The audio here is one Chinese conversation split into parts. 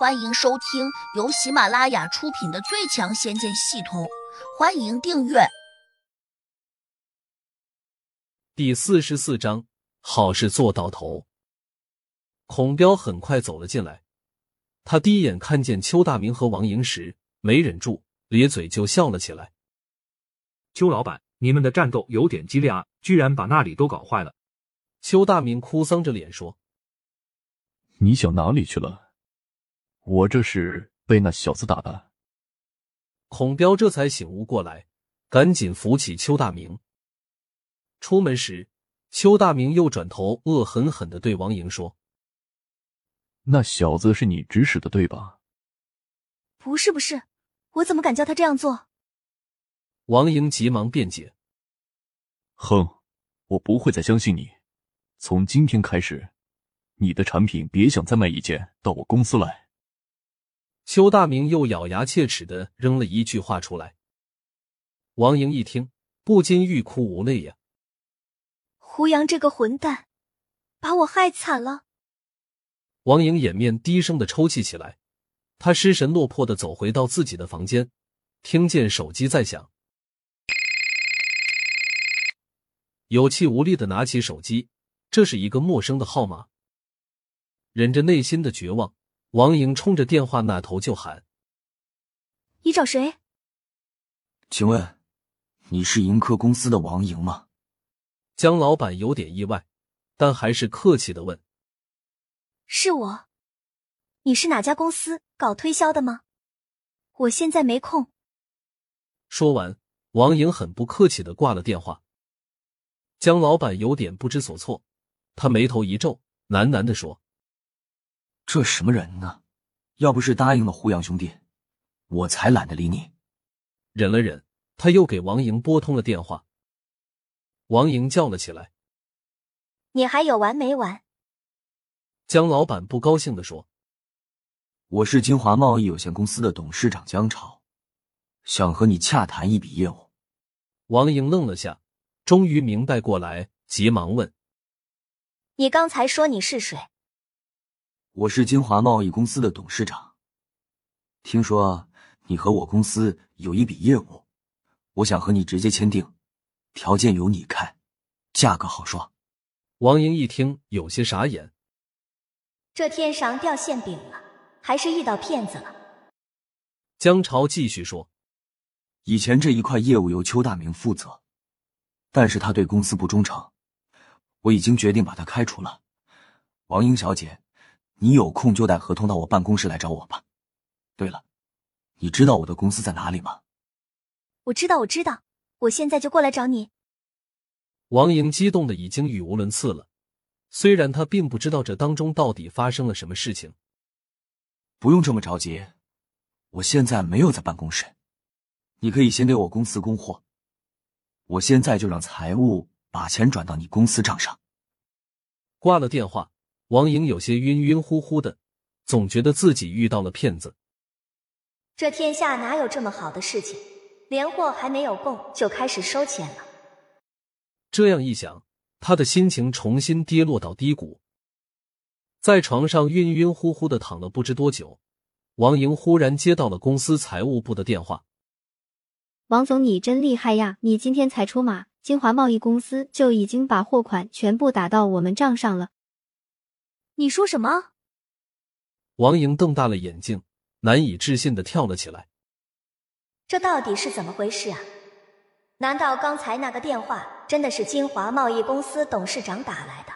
欢迎收听由喜马拉雅出品的《最强仙剑系统》，欢迎订阅。第四十四章，好事做到头。孔彪很快走了进来，他第一眼看见邱大明和王莹时，没忍住咧嘴就笑了起来。邱老板，你们的战斗有点激烈啊，居然把那里都搞坏了。邱大明哭丧着脸说：“你想哪里去了？”我这是被那小子打的。孔彪这才醒悟过来，赶紧扶起邱大明。出门时，邱大明又转头恶狠狠的对王莹说：“那小子是你指使的，对吧？”“不是，不是，我怎么敢叫他这样做？”王莹急忙辩解：“哼，我不会再相信你。从今天开始，你的产品别想再卖一件到我公司来。”邱大明又咬牙切齿的扔了一句话出来。王莹一听，不禁欲哭无泪呀！胡杨这个混蛋，把我害惨了。王莹掩面低声的抽泣起来，她失神落魄的走回到自己的房间，听见手机在响，有气无力的拿起手机，这是一个陌生的号码，忍着内心的绝望。王莹冲着电话那头就喊：“你找谁？请问你是盈科公司的王莹吗？”江老板有点意外，但还是客气的问：“是我。你是哪家公司搞推销的吗？我现在没空。”说完，王莹很不客气的挂了电话。江老板有点不知所措，他眉头一皱，喃喃的说。这什么人呢？要不是答应了胡杨兄弟，我才懒得理你。忍了忍，他又给王莹拨通了电话。王莹叫了起来：“你还有完没完？”江老板不高兴的说：“我是金华贸易有限公司的董事长江潮，想和你洽谈一笔业务。”王莹愣了下，终于明白过来，急忙问：“你刚才说你是谁？”我是金华贸易公司的董事长。听说你和我公司有一笔业务，我想和你直接签订，条件由你开，价格好说。王莹一听有些傻眼，这天上掉馅饼了，还是遇到骗子了？江潮继续说：“以前这一块业务由邱大明负责，但是他对公司不忠诚，我已经决定把他开除了。王英小姐。”你有空就带合同到我办公室来找我吧。对了，你知道我的公司在哪里吗？我知道，我知道，我现在就过来找你。王莹激动的已经语无伦次了，虽然她并不知道这当中到底发生了什么事情。不用这么着急，我现在没有在办公室，你可以先给我公司供货，我现在就让财务把钱转到你公司账上。挂了电话。王莹有些晕晕乎乎的，总觉得自己遇到了骗子。这天下哪有这么好的事情？连货还没有供就开始收钱了。这样一想，他的心情重新跌落到低谷，在床上晕晕乎乎的躺了不知多久。王莹忽然接到了公司财务部的电话：“王总，你真厉害呀！你今天才出马，金华贸易公司就已经把货款全部打到我们账上了。”你说什么？王莹瞪大了眼睛，难以置信的跳了起来。这到底是怎么回事啊？难道刚才那个电话真的是金华贸易公司董事长打来的？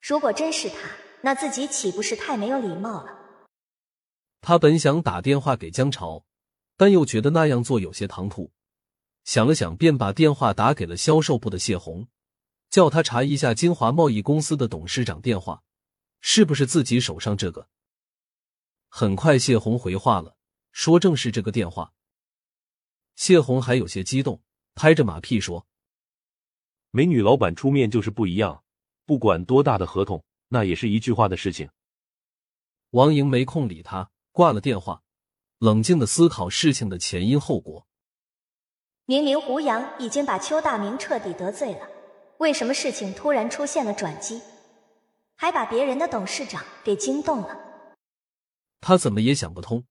如果真是他，那自己岂不是太没有礼貌了？他本想打电话给江潮，但又觉得那样做有些唐突，想了想，便把电话打给了销售部的谢红，叫他查一下金华贸易公司的董事长电话。是不是自己手上这个？很快，谢红回话了，说正是这个电话。谢红还有些激动，拍着马屁说：“美女老板出面就是不一样，不管多大的合同，那也是一句话的事情。”王莹没空理他，挂了电话，冷静的思考事情的前因后果。明明胡杨已经把邱大明彻底得罪了，为什么事情突然出现了转机？还把别人的董事长给惊动了。他怎么也想不通。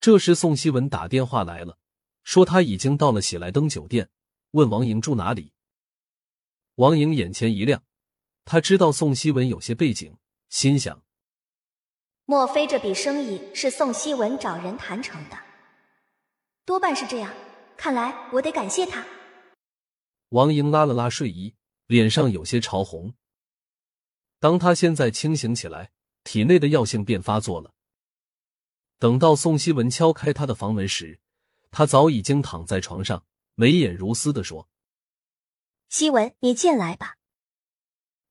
这时，宋希文打电话来了，说他已经到了喜来登酒店，问王莹住哪里。王莹眼前一亮，他知道宋希文有些背景，心想：莫非这笔生意是宋希文找人谈成的？多半是这样，看来我得感谢他。王莹拉了拉睡衣，脸上有些潮红。当他现在清醒起来，体内的药性便发作了。等到宋希文敲开他的房门时，他早已经躺在床上，眉眼如丝的说：“希文，你进来吧。”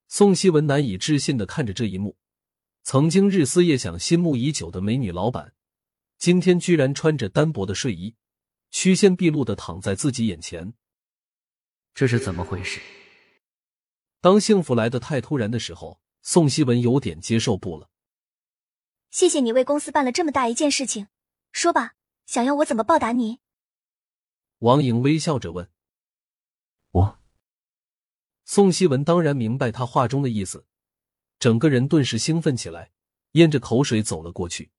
宋希文难以置信的看着这一幕，曾经日思夜想、心目已久的美女老板，今天居然穿着单薄的睡衣，曲线毕露的躺在自己眼前。这是怎么回事？当幸福来的太突然的时候，宋希文有点接受不了。谢谢你为公司办了这么大一件事情，说吧，想要我怎么报答你？王莹微笑着问。我。宋希文当然明白他话中的意思，整个人顿时兴奋起来，咽着口水走了过去。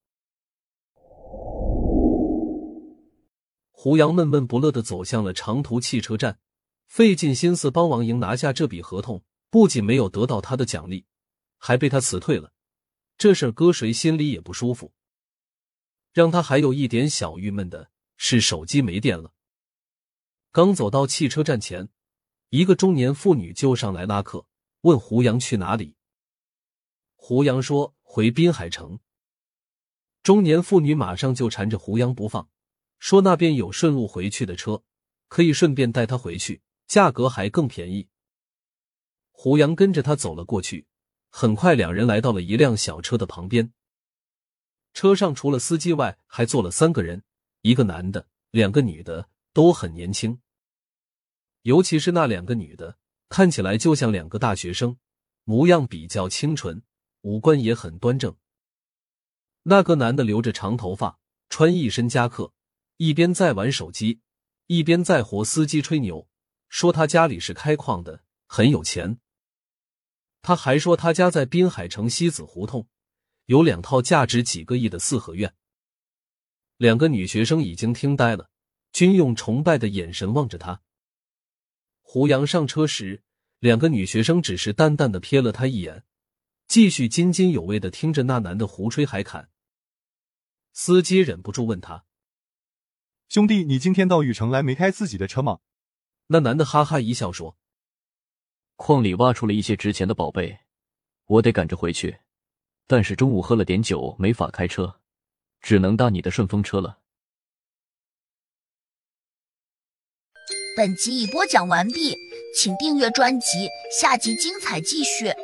胡杨闷闷不乐的走向了长途汽车站，费尽心思帮王莹拿下这笔合同。不仅没有得到他的奖励，还被他辞退了，这事搁谁心里也不舒服。让他还有一点小郁闷的是，手机没电了。刚走到汽车站前，一个中年妇女就上来拉客，问胡杨去哪里。胡杨说回滨海城。中年妇女马上就缠着胡杨不放，说那边有顺路回去的车，可以顺便带他回去，价格还更便宜。胡杨跟着他走了过去，很快两人来到了一辆小车的旁边。车上除了司机外，还坐了三个人，一个男的，两个女的，都很年轻。尤其是那两个女的，看起来就像两个大学生，模样比较清纯，五官也很端正。那个男的留着长头发，穿一身夹克，一边在玩手机，一边在和司机吹牛，说他家里是开矿的，很有钱。他还说，他家在滨海城西子胡同，有两套价值几个亿的四合院。两个女学生已经听呆了，均用崇拜的眼神望着他。胡杨上车时，两个女学生只是淡淡的瞥了他一眼，继续津津有味的听着那男的胡吹海侃。司机忍不住问他：“兄弟，你今天到禹城来没开自己的车吗？”那男的哈哈一笑说。矿里挖出了一些值钱的宝贝，我得赶着回去。但是中午喝了点酒，没法开车，只能搭你的顺风车了。本集已播讲完毕，请订阅专辑，下集精彩继续。